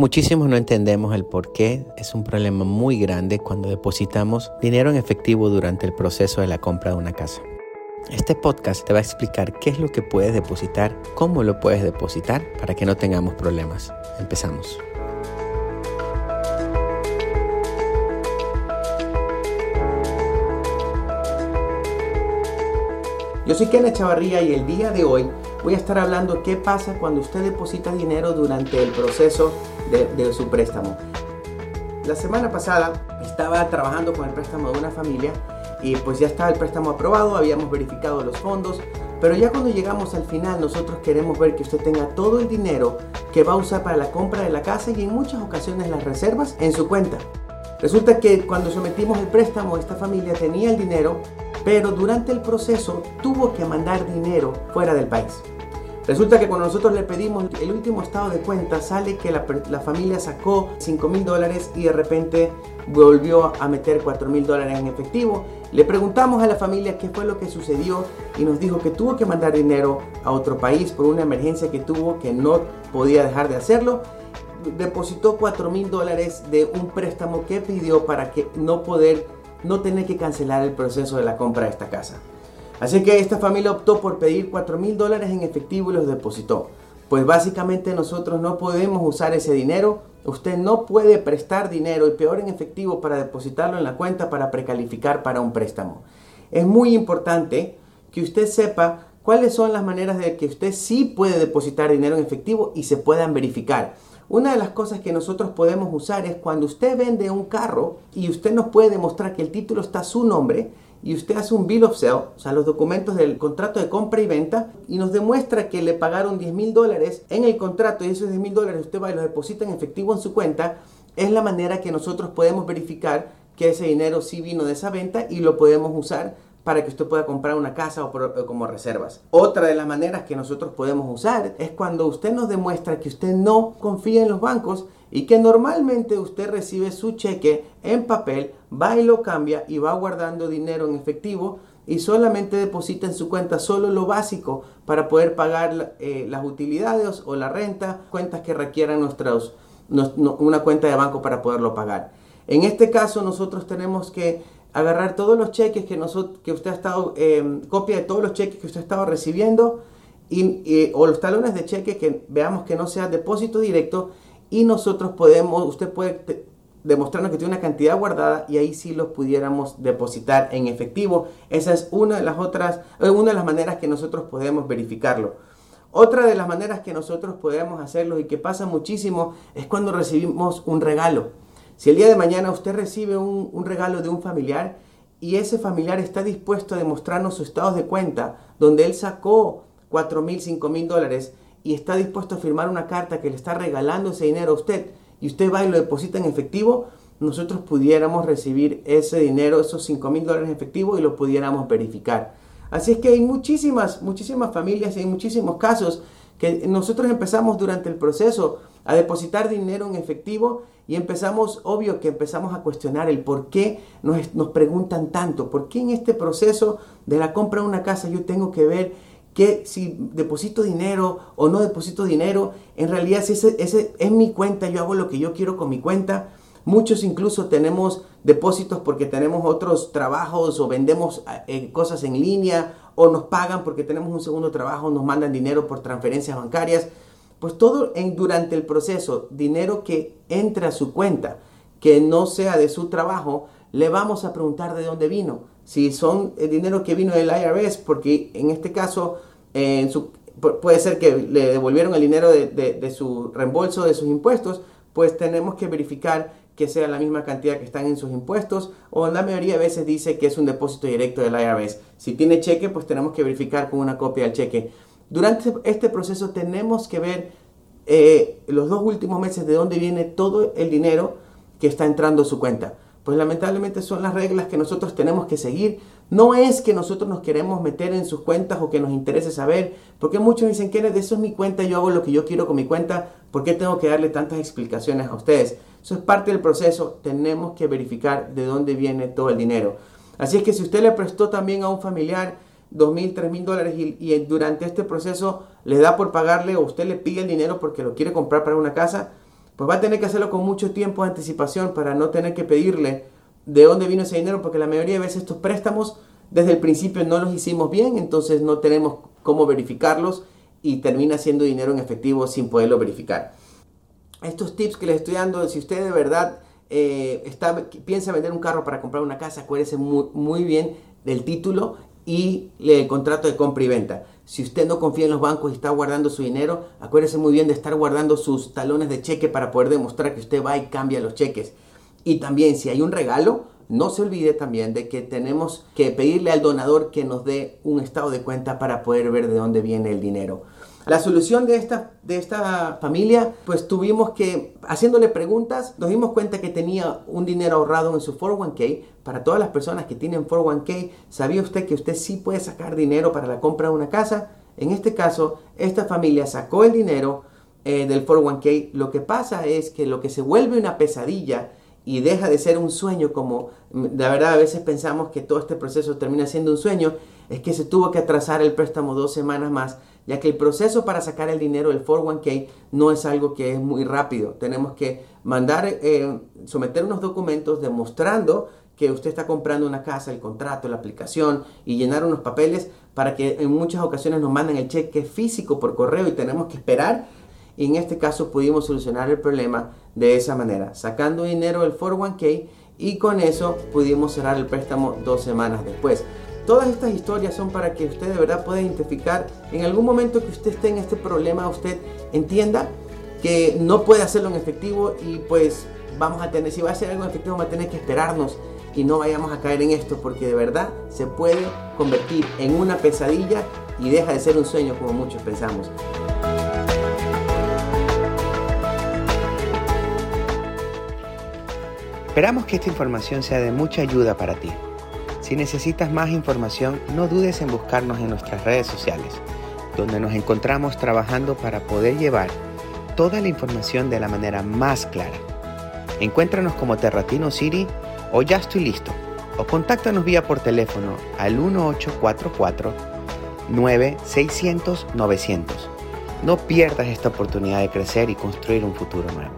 Muchísimos no entendemos el por qué. Es un problema muy grande cuando depositamos dinero en efectivo durante el proceso de la compra de una casa. Este podcast te va a explicar qué es lo que puedes depositar, cómo lo puedes depositar para que no tengamos problemas. Empezamos. Yo soy Kenneth Chavarría y el día de hoy voy a estar hablando qué pasa cuando usted deposita dinero durante el proceso de, su préstamo. La semana pasada estaba trabajando con el préstamo de una familia y pues ya estaba el préstamo aprobado, habíamos verificado los fondos, pero ya cuando llegamos al final nosotros queremos ver que usted tenga todo el dinero que va a usar para la compra de la casa y en muchas ocasiones las reservas en su cuenta. Resulta que cuando sometimos el préstamo esta familia tenía el dinero, pero durante el proceso tuvo que mandar dinero fuera del país. Resulta que cuando nosotros le pedimos el último estado de cuenta, sale que la, familia sacó 5 mil dólares y de repente volvió a meter 4 mil dólares en efectivo. Le preguntamos a la familia qué fue lo que sucedió y nos dijo que tuvo que mandar dinero a otro país por una emergencia que tuvo que no podía dejar de hacerlo. Depositó 4 mil dólares de un préstamo que pidió para que no poder, no tener que cancelar el proceso de la compra de esta casa. Así que esta familia optó por pedir 4 mil dólares en efectivo y los depositó. Pues básicamente nosotros no podemos usar ese dinero. Usted no puede prestar dinero y peor en efectivo para depositarlo en la cuenta para precalificar para un préstamo. Es muy importante que usted sepa cuáles son las maneras de que usted sí puede depositar dinero en efectivo y se puedan verificar. Una de las cosas que nosotros podemos usar es cuando usted vende un carro y usted nos puede demostrar que el título está a su nombre, y usted hace un bill of sale, o sea, los documentos del contrato de compra y venta, y nos demuestra que le pagaron 10 mil dólares en el contrato y esos 10 mil dólares usted va y los deposita en efectivo en su cuenta, es la manera que nosotros podemos verificar que ese dinero sí vino de esa venta y lo podemos usar para que usted pueda comprar una casa o, como reservas. Otra de las maneras que nosotros podemos usar es cuando usted nos demuestra que usted no confía en los bancos y que normalmente usted recibe su cheque en papel, va y lo cambia y va guardando dinero en efectivo y solamente deposita en su cuenta solo lo básico para poder pagar eh, las utilidades o la renta, cuentas que requieran nuestros, una cuenta de banco para poderlo pagar. En este caso nosotros tenemos que agarrar todos los cheques que, nosotros, que usted ha estado, em, copia de todos los cheques que usted ha estado recibiendo y, o los talones de cheque que veamos que no sea depósito directo y nosotros podemos, usted puede demostrarnos que tiene una cantidad guardada y ahí sí los pudiéramos depositar en efectivo. Esa es una de las otras, eh, una de las maneras que nosotros podemos verificarlo. Otra de las maneras que nosotros podemos hacerlo y que pasa muchísimo es cuando recibimos un regalo. Si el día de mañana usted recibe un, regalo de un familiar y ese familiar está dispuesto a demostrarnos sus estados de cuenta donde él sacó 4 mil, 5 mil dólares y está dispuesto a firmar una carta que le está regalando ese dinero a usted y usted va y lo deposita en efectivo, nosotros pudiéramos recibir ese dinero, esos 5 mil dólares en efectivo y lo pudiéramos verificar. Así es que hay muchísimas, muchísimas familias y hay muchísimos casos que nosotros empezamos durante el proceso a depositar dinero en efectivo y empezamos, obvio que empezamos a cuestionar el por qué nos, nos preguntan tanto, por qué en este proceso de la compra de una casa yo tengo que ver que si deposito dinero o no deposito dinero, en realidad si ese, ese es mi cuenta, yo hago lo que yo quiero con mi cuenta. Muchos incluso tenemos depósitos porque tenemos otros trabajos o vendemos eh, cosas en línea o nos pagan porque tenemos un segundo trabajo, nos mandan dinero por transferencias bancarias. Pues todo en, durante el proceso, dinero que entra a su cuenta, que no sea de su trabajo, le vamos a preguntar de dónde vino. Si son el dinero que vino del IRS, porque en este caso puede ser que le devolvieron el dinero de, de, su reembolso de sus impuestos, pues tenemos que verificar que sea la misma cantidad que están en sus impuestos o la mayoría de veces dice que es un depósito directo del IRS. Si tiene cheque, pues tenemos que verificar con una copia del cheque. Durante este proceso tenemos que ver eh, los dos últimos meses de dónde viene todo el dinero que está entrando a su cuenta pues lamentablemente son las reglas que nosotros tenemos que seguir. No es que nosotros nos queremos meter en sus cuentas o que nos interese saber, porque muchos dicen que eso es mi cuenta, yo hago lo que yo quiero con mi cuenta, ¿por qué tengo que darle tantas explicaciones a ustedes? Eso es parte del proceso, tenemos que verificar de dónde viene todo el dinero. Así es que si usted le prestó también a un familiar dos mil, tres mil dólares y, y durante este proceso le da por pagarle o usted le pide el dinero porque lo quiere comprar para una casa, pues va a tener que hacerlo con mucho tiempo de anticipación para no tener que pedirle de dónde vino ese dinero, porque la mayoría de veces estos préstamos desde el principio no los hicimos bien, entonces no tenemos cómo verificarlos y termina siendo dinero en efectivo sin poderlo verificar. Estos tips que les estoy dando, si usted de verdad eh, está, piensa vender un carro para comprar una casa, acuérdese muy, muy bien del título y el contrato de compra y venta. Si usted no confía en los bancos y está guardando su dinero, acuérdese muy bien de estar guardando sus talones de cheque para poder demostrar que usted va y cambia los cheques. Y también si hay un regalo, no se olvide también de que tenemos que pedirle al donador que nos dé un estado de cuenta para poder ver de dónde viene el dinero. La solución de esta, de esta familia, pues tuvimos que, haciéndole preguntas, nos dimos cuenta que tenía un dinero ahorrado en su 401k. Para todas las personas que tienen 401k, ¿sabía usted que usted sí puede sacar dinero para la compra de una casa? En este caso, esta familia sacó el dinero eh, del 401k. Lo que pasa es que lo que se vuelve una pesadilla y deja de ser un sueño como la verdad a veces pensamos que todo este proceso termina siendo un sueño, es que se tuvo que atrasar el préstamo dos semanas más, ya que el proceso para sacar el dinero del 401k no es algo que es muy rápido. Tenemos que mandar, eh, someter unos documentos demostrando que usted está comprando una casa, el contrato, la aplicación y llenar unos papeles para que en muchas ocasiones nos manden el cheque físico por correo y tenemos que esperar y en este caso pudimos solucionar el problema de esa manera, sacando dinero del 401k y con eso pudimos cerrar el préstamo dos semanas después. Todas estas historias son para que usted de verdad pueda identificar en algún momento que usted esté en este problema, usted entienda que no puede hacerlo en efectivo y pues vamos a tener, si va a hacer algo en efectivo, va a tener que esperarnos y no vayamos a caer en esto porque de verdad se puede convertir en una pesadilla y deja de ser un sueño como muchos pensamos. Esperamos que esta información sea de mucha ayuda para ti. Si necesitas más información, no dudes en buscarnos en nuestras redes sociales, donde nos encontramos trabajando para poder llevar toda la información de la manera más clara. Encuéntranos como Terratino City o Ya estoy listo, o contáctanos vía por teléfono al 1844 9600 900. No pierdas esta oportunidad de crecer y construir un futuro nuevo.